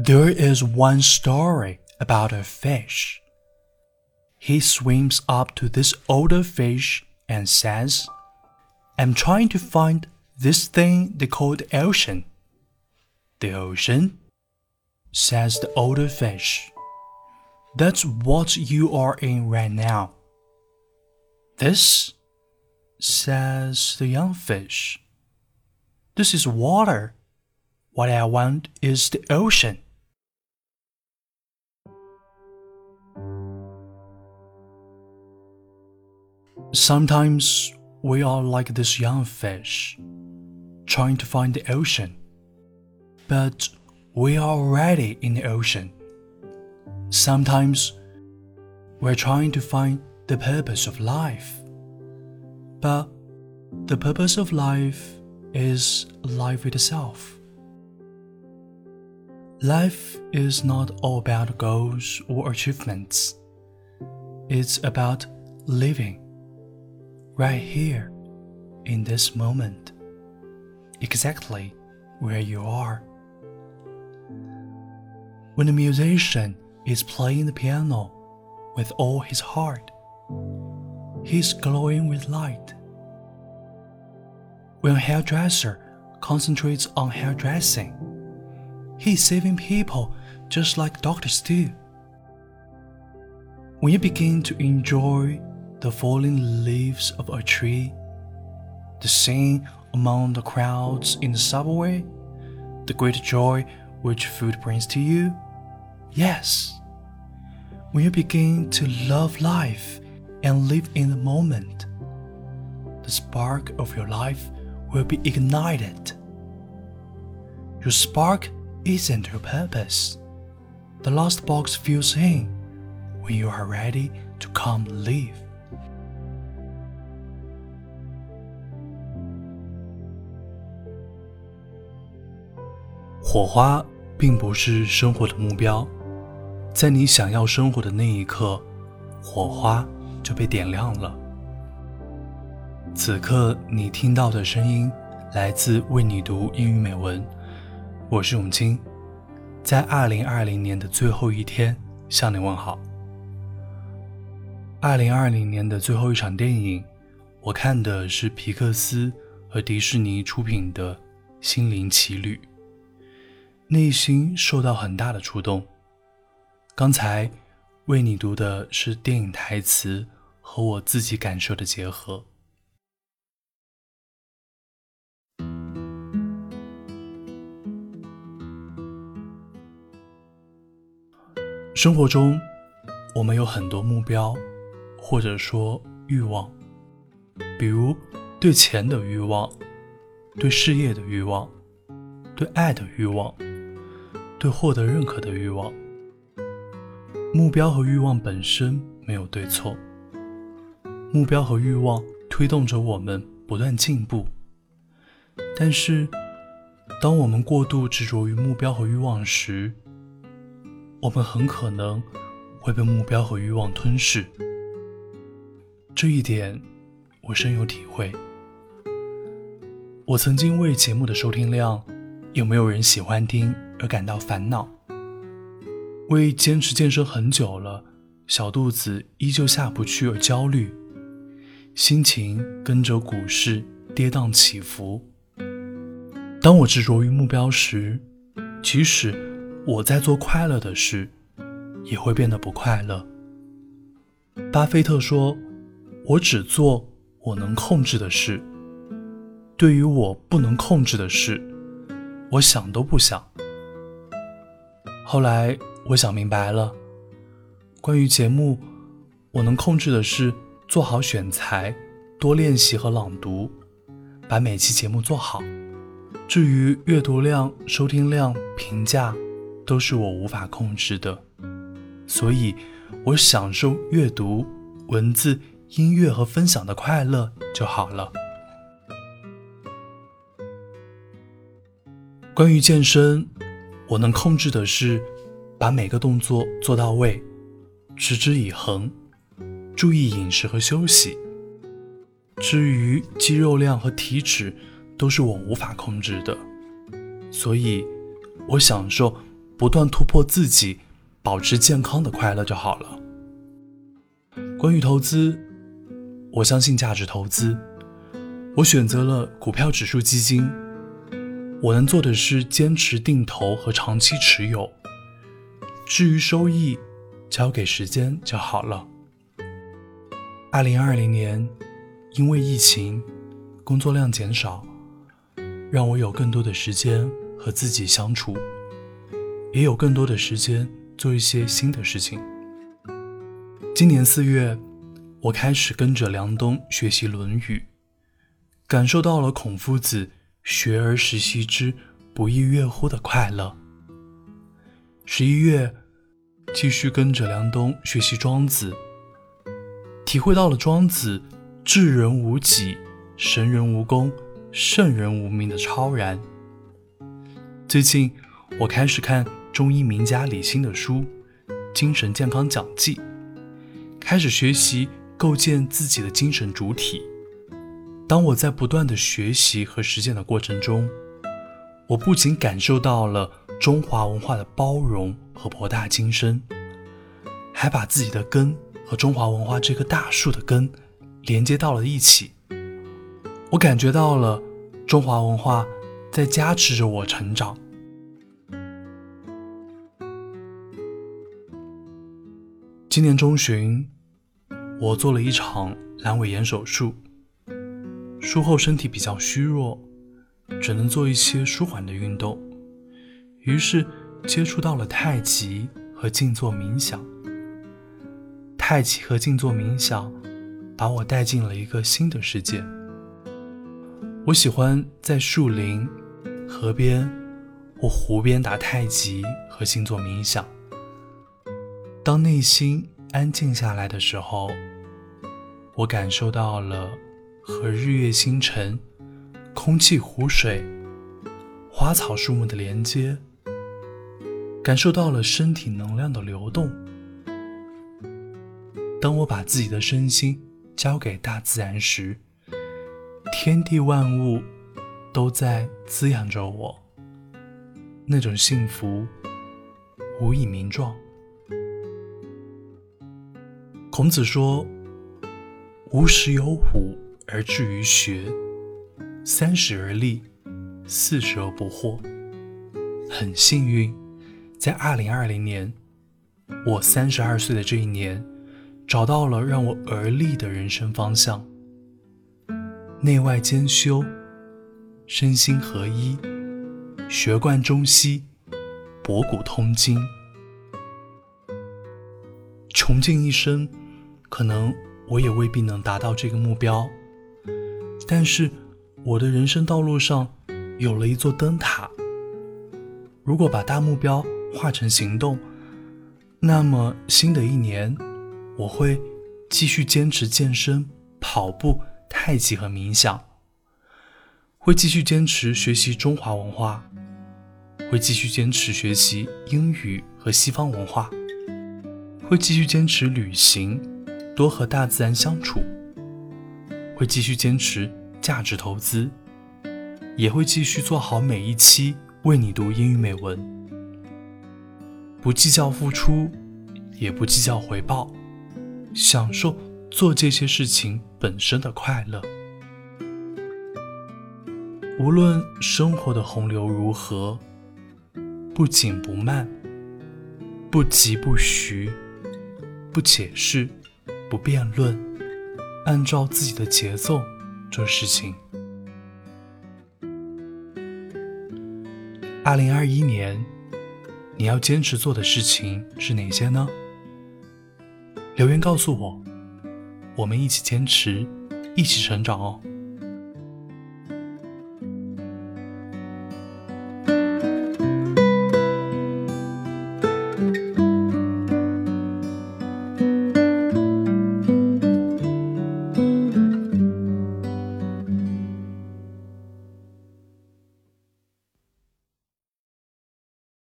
There is one story about a fish. He swims up to this older fish and says, I'm trying to find this thing they call the ocean. The ocean? says the older fish. That's what you are in right now. This? says the young fish. This is water. What I want is the ocean. Sometimes we are like this young fish, trying to find the ocean. But we are already in the ocean. Sometimes we're trying to find the purpose of life. But the purpose of life is life itself. Life is not all about goals or achievements. It's about living right here in this moment, exactly where you are. When a musician is playing the piano with all his heart, he's glowing with light. When a hairdresser concentrates on hairdressing, he's saving people just like doctors do. When you begin to enjoy the falling leaves of a tree, the scene among the crowds in the subway, the great joy which food brings to you? Yes. When you begin to love life and live in the moment, the spark of your life will be ignited. Your spark isn't your purpose. The last box fills in when you are ready to come live. 火花并不是生活的目标，在你想要生活的那一刻，火花就被点亮了。此刻你听到的声音来自为你读英语美文，我是永清，在二零二零年的最后一天向你问好。二零二零年的最后一场电影，我看的是皮克斯和迪士尼出品的《心灵奇旅》。内心受到很大的触动。刚才为你读的是电影台词和我自己感受的结合。生活中，我们有很多目标，或者说欲望，比如对钱的欲望，对事业的欲望，对爱的欲望。对获得认可的欲望，目标和欲望本身没有对错。目标和欲望推动着我们不断进步。但是，当我们过度执着于目标和欲望时，我们很可能会被目标和欲望吞噬。这一点，我深有体会。我曾经为节目的收听量，有没有人喜欢听？而感到烦恼，为坚持健身很久了，小肚子依旧下不去而焦虑，心情跟着股市跌宕起伏。当我执着于目标时，即使我在做快乐的事，也会变得不快乐。巴菲特说：“我只做我能控制的事，对于我不能控制的事，我想都不想。”后来我想明白了，关于节目，我能控制的是做好选材，多练习和朗读，把每期节目做好。至于阅读量、收听量、评价，都是我无法控制的，所以我享受阅读、文字、音乐和分享的快乐就好了。关于健身。我能控制的是，把每个动作做到位，持之以恒，注意饮食和休息。至于肌肉量和体脂，都是我无法控制的，所以，我享受不断突破自己，保持健康的快乐就好了。关于投资，我相信价值投资，我选择了股票指数基金。我能做的是坚持定投和长期持有，至于收益，交给时间就好了。二零二零年，因为疫情，工作量减少，让我有更多的时间和自己相处，也有更多的时间做一些新的事情。今年四月，我开始跟着梁冬学习《论语》，感受到了孔夫子“学而时习之，不亦说乎”的快乐。十一月，继续跟着梁冬学习《庄子》。体会到了庄子“智人无己，神人无功，圣人无名”的超然。最近，我开始看中医名家李欣的书《精神健康讲记》，开始学习构建自己的精神主体。当我在不断的学习和实践的过程中，我不仅感受到了中华文化的包容和博大精深，还把自己的根。和中华文化这棵大树的根连接到了一起，我感觉到了中华文化在加持着我成长。今年中旬，我做了一场阑尾炎手术，术后身体比较虚弱，只能做一些舒缓的运动，于是接触到了太极和静坐冥想。太极和静坐冥想，把我带进了一个新的世界。我喜欢在树林、河边或湖边打太极和静坐冥想。当内心安静下来的时候，我感受到了和日月星辰、空气湖水、花草树木的连接，感受到了身体能量的流动。当我把自己的身心交给大自然时，天地万物都在滋养着我。那种幸福无以名状。孔子说：“五十有五而志于学，三十而立，四十而不惑。”很幸运，在二零二零年，我三十二岁的这一年。找到了让我而立的人生方向，内外兼修，身心合一，学贯中西，博古通今。穷尽一生，可能我也未必能达到这个目标，但是我的人生道路上有了一座灯塔。如果把大目标化成行动，那么新的一年。我会继续坚持健身、跑步、太极和冥想，会继续坚持学习中华文化，会继续坚持学习英语和西方文化，会继续坚持旅行，多和大自然相处，会继续坚持价值投资，也会继续做好每一期为你读英语美文，不计较付出，也不计较回报。享受做这些事情本身的快乐。无论生活的洪流如何，不紧不慢，不急不徐，不解释，不辩论，按照自己的节奏做事情。二零二一年，你要坚持做的事情是哪些呢？留言告诉我，我们一起坚持，一起成长哦。